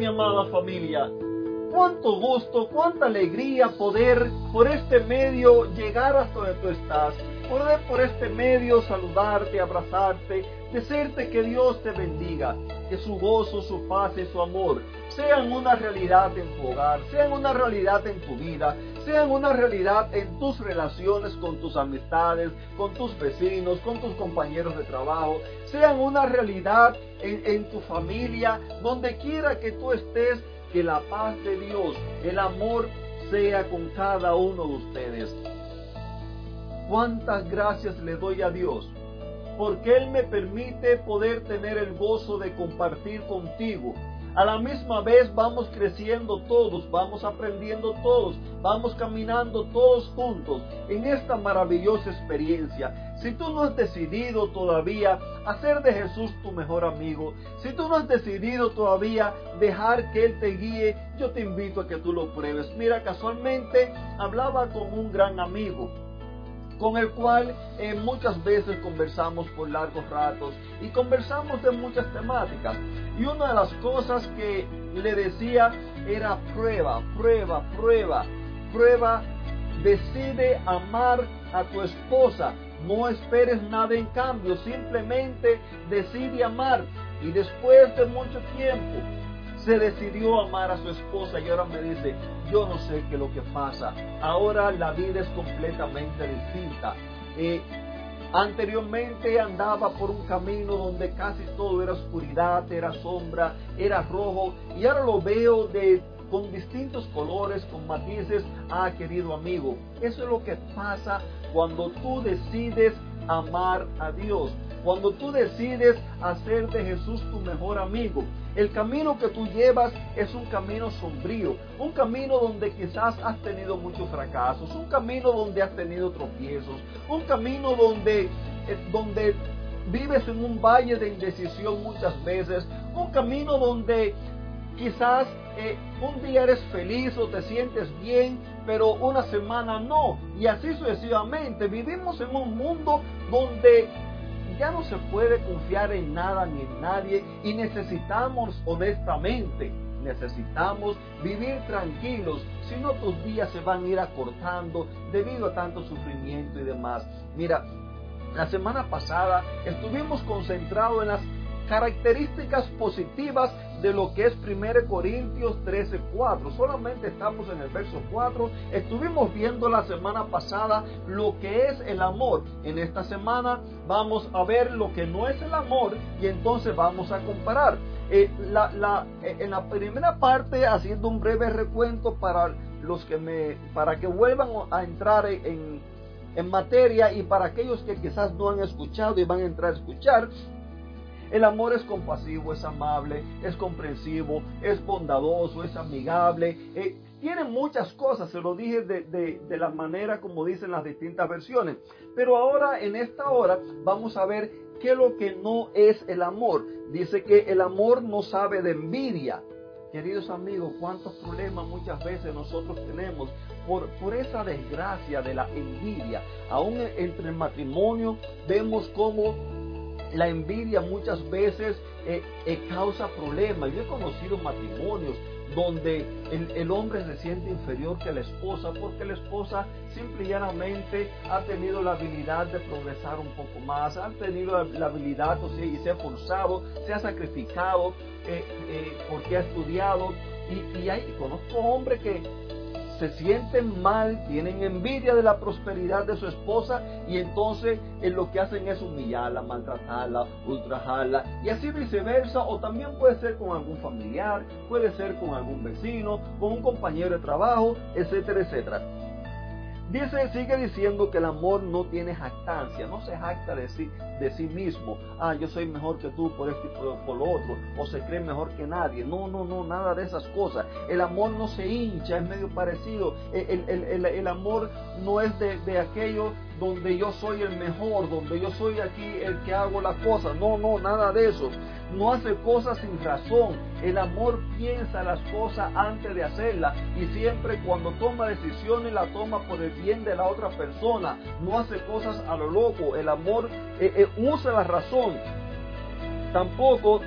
mi amada familia. Cuánto gusto, cuánta alegría poder por este medio llegar hasta donde tú estás. Poder por este medio saludarte, abrazarte, decirte que Dios te bendiga, que su gozo, su paz y su amor sean una realidad en tu hogar, sean una realidad en tu vida, sean una realidad en tus relaciones con tus amistades, con tus vecinos, con tus compañeros de trabajo, sean una realidad en, en tu familia, donde quiera que tú estés, que la paz de Dios, el amor sea con cada uno de ustedes. Cuántas gracias le doy a Dios porque Él me permite poder tener el gozo de compartir contigo. A la misma vez vamos creciendo todos, vamos aprendiendo todos, vamos caminando todos juntos en esta maravillosa experiencia. Si tú no has decidido todavía hacer de Jesús tu mejor amigo, si tú no has decidido todavía dejar que Él te guíe, yo te invito a que tú lo pruebes. Mira, casualmente hablaba con un gran amigo con el cual eh, muchas veces conversamos por largos ratos y conversamos de muchas temáticas. Y una de las cosas que le decía era prueba, prueba, prueba, prueba, decide amar a tu esposa. No esperes nada en cambio, simplemente decide amar. Y después de mucho tiempo, se decidió amar a su esposa y ahora me dice, yo no sé qué es lo que pasa. Ahora la vida es completamente distinta. Eh, anteriormente andaba por un camino donde casi todo era oscuridad, era sombra, era rojo y ahora lo veo de con distintos colores, con matices. Ah, querido amigo, eso es lo que pasa cuando tú decides amar a Dios. Cuando tú decides hacer de Jesús tu mejor amigo, el camino que tú llevas es un camino sombrío, un camino donde quizás has tenido muchos fracasos, un camino donde has tenido tropiezos, un camino donde, eh, donde vives en un valle de indecisión muchas veces, un camino donde quizás eh, un día eres feliz o te sientes bien, pero una semana no, y así sucesivamente. Vivimos en un mundo donde ya no se puede confiar en nada ni en nadie y necesitamos honestamente, necesitamos vivir tranquilos, si no tus días se van a ir acortando debido a tanto sufrimiento y demás. Mira, la semana pasada estuvimos concentrados en las características positivas de lo que es 1 Corintios 13, 4. Solamente estamos en el verso 4. Estuvimos viendo la semana pasada lo que es el amor. En esta semana vamos a ver lo que no es el amor y entonces vamos a comparar. Eh, eh, en la primera parte, haciendo un breve recuento para los que me, para que vuelvan a entrar en, en materia y para aquellos que quizás no han escuchado y van a entrar a escuchar, el amor es compasivo, es amable, es comprensivo, es bondadoso, es amigable. Eh, tiene muchas cosas, se lo dije de, de, la manera como dicen las distintas versiones. Pero ahora, en esta hora, vamos a ver qué es lo que no es el amor. Dice que el amor no sabe de envidia. Queridos amigos, cuántos problemas muchas veces nosotros tenemos por, por, esa desgracia de la envidia. Aún entre el matrimonio vemos cómo la envidia muchas veces eh, eh, causa problemas. Yo he conocido matrimonios donde el, hombre se siente inferior que la esposa porque la esposa simple y llanamente ha tenido la habilidad de progresar un poco más, ha tenido la, habilidad o sea, y se ha forzado, se ha sacrificado eh, porque ha estudiado. Y, y hay, conozco hombres que se sienten mal, tienen envidia de la prosperidad de su esposa y entonces en lo que hacen es humillarla, maltratarla, ultrajarla y así viceversa o también puede ser con algún familiar, puede ser con algún vecino, con un compañero de trabajo, etcétera, etcétera. Dice, sigue diciendo que el amor no tiene jactancia, no se jacta de sí, de sí mismo. Ah, yo soy mejor que tú por esto y por, lo otro, o se cree mejor que nadie. No, no, no, nada de esas cosas. El amor no se hincha, es medio parecido. El, el, el, amor no es de, de aquello donde yo soy el mejor, donde yo soy aquí el que hago la cosa. No, no, nada de eso. No hace cosas sin razón. El amor piensa las cosas antes de hacerlas y siempre cuando toma decisiones la toma por el bien de la otra persona. No hace cosas a lo loco. El amor eh, eh, usa la razón. Tampoco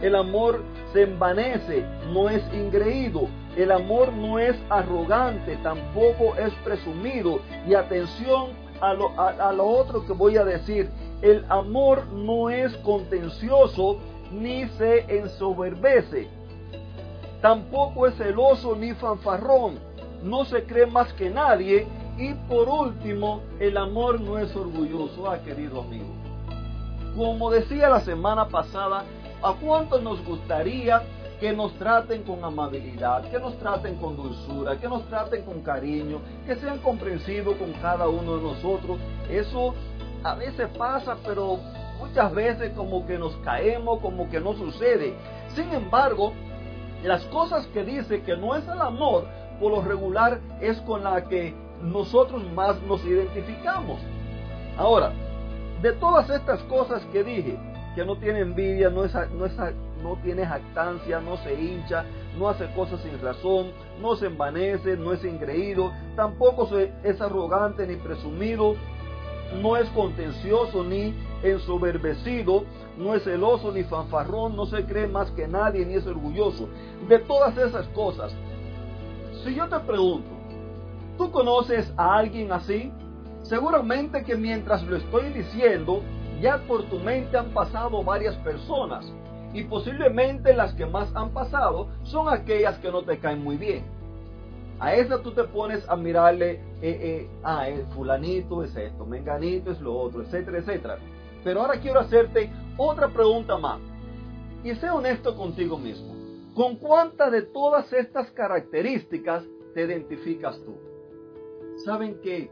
El amor se envanece, no es ingreído. El amor no es arrogante, tampoco es presumido. Y atención a lo, otro que voy a decir. El amor no es contencioso ni se ensoberbece. Tampoco es celoso ni fanfarrón. No se cree más que nadie. Y por último, el amor no es orgulloso. Ah, querido amigo. Como decía la semana pasada, ¿a cuánto nos gustaría que nos traten con amabilidad, que nos traten con dulzura, que nos traten con cariño, que sean comprensivos con cada uno de nosotros? Eso a veces pasa, pero muchas veces como que nos caemos, como que no sucede. Sin embargo, las cosas que dice que no es el amor, por lo regular es con la que nosotros más nos identificamos. Ahora, de todas estas cosas que dije, que no tiene envidia, no, es, no, es, no tiene jactancia, no se hincha, no hace cosas sin razón, no se envanece, no es ingreído, tampoco es arrogante ni presumido, no es contencioso ni ensoberbecido, no es celoso ni fanfarrón, no se cree más que nadie ni es orgulloso. De todas esas cosas, si yo te pregunto, ¿tú conoces a alguien así? Seguramente que mientras lo estoy diciendo, ya por tu mente han pasado varias personas y posiblemente las que más han pasado son aquellas que no te caen muy bien. A esa tú te pones a mirarle, eh, eh, ah, el fulanito es esto, menganito es lo otro, etcétera, etcétera. Pero ahora quiero hacerte otra pregunta más. Y sé honesto contigo mismo. ¿Con cuántas de todas estas características te identificas tú? Saben que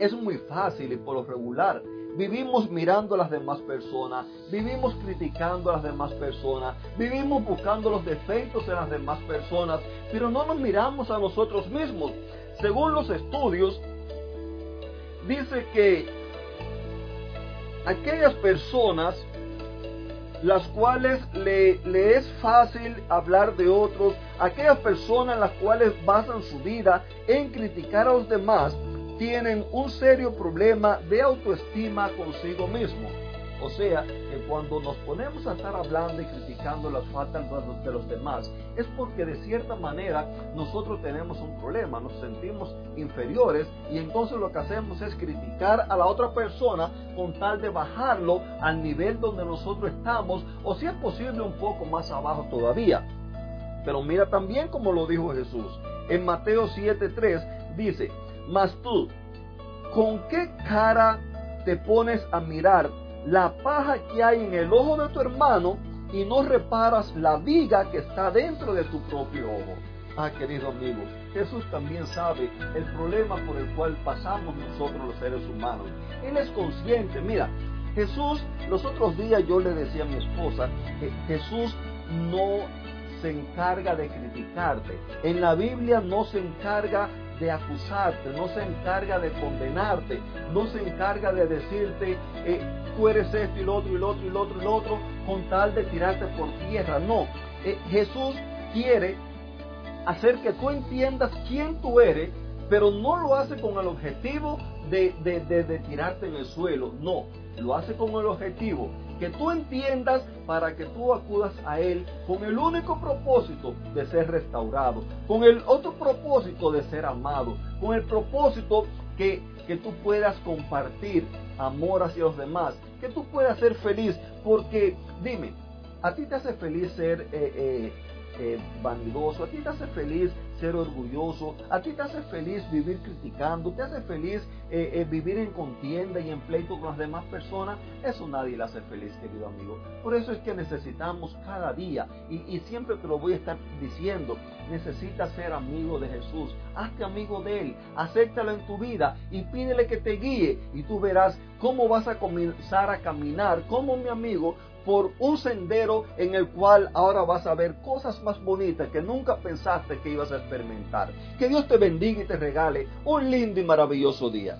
es muy fácil y por lo regular Vivimos mirando a las demás personas, vivimos criticando a las demás personas, vivimos buscando los defectos en las demás personas, pero no nos miramos a nosotros mismos. Según los estudios, dice que aquellas personas las cuales le, le, es fácil hablar de otros, aquellas personas las cuales basan su vida en criticar a los demás, tienen un serio problema de autoestima consigo mismo. O sea, que cuando nos ponemos a estar hablando y criticando las faltas de los demás, es porque de cierta manera nosotros tenemos un problema, nos sentimos inferiores y entonces lo que hacemos es criticar a la otra persona con tal de bajarlo al nivel donde nosotros estamos o si es posible un poco más abajo todavía. Pero mira también como lo dijo Jesús. En Mateo 7:3 dice, mas tú, ¿con qué cara te pones a mirar la paja que hay en el ojo de tu hermano y no reparas la viga que está dentro de tu propio ojo? Ah, querido amigo, Jesús también sabe el problema por el cual pasamos nosotros los seres humanos. Él es consciente, mira, Jesús, los otros días yo le decía a mi esposa que Jesús no se encarga de criticarte. En la Biblia no se encarga de acusarte, no se encarga de condenarte, no se encarga de decirte, eh, tú eres esto y lo otro y lo otro y lo otro y lo otro, con tal de tirarte por tierra. No, eh, Jesús quiere hacer que tú entiendas quién tú eres, pero no lo hace con el objetivo de, de, de tirarte en el suelo, no, lo hace con el objetivo que tú entiendas para que tú acudas a Él con el único propósito de ser restaurado, con el otro propósito de ser amado, con el propósito que, que tú puedas compartir amor hacia los demás, que tú puedas ser feliz, porque dime, ¿a ti te hace feliz ser eh, eh, eh, vanidoso? ¿A ti te hace feliz ser orgulloso, a ti te hace feliz vivir criticando, te hace feliz eh, eh, vivir en contienda y en pleito con las demás personas, eso nadie le hace feliz, querido amigo. Por eso es que necesitamos cada día, y, y siempre te lo voy a estar diciendo, necesitas ser amigo de Jesús, hazte amigo de Él, acéptalo en tu vida y pídele que te guíe y tú verás cómo vas a comenzar a caminar como mi amigo por un sendero en el cual ahora vas a ver cosas más bonitas que nunca pensaste que ibas a experimentar. Que Dios te bendiga y te regale un lindo y maravilloso día.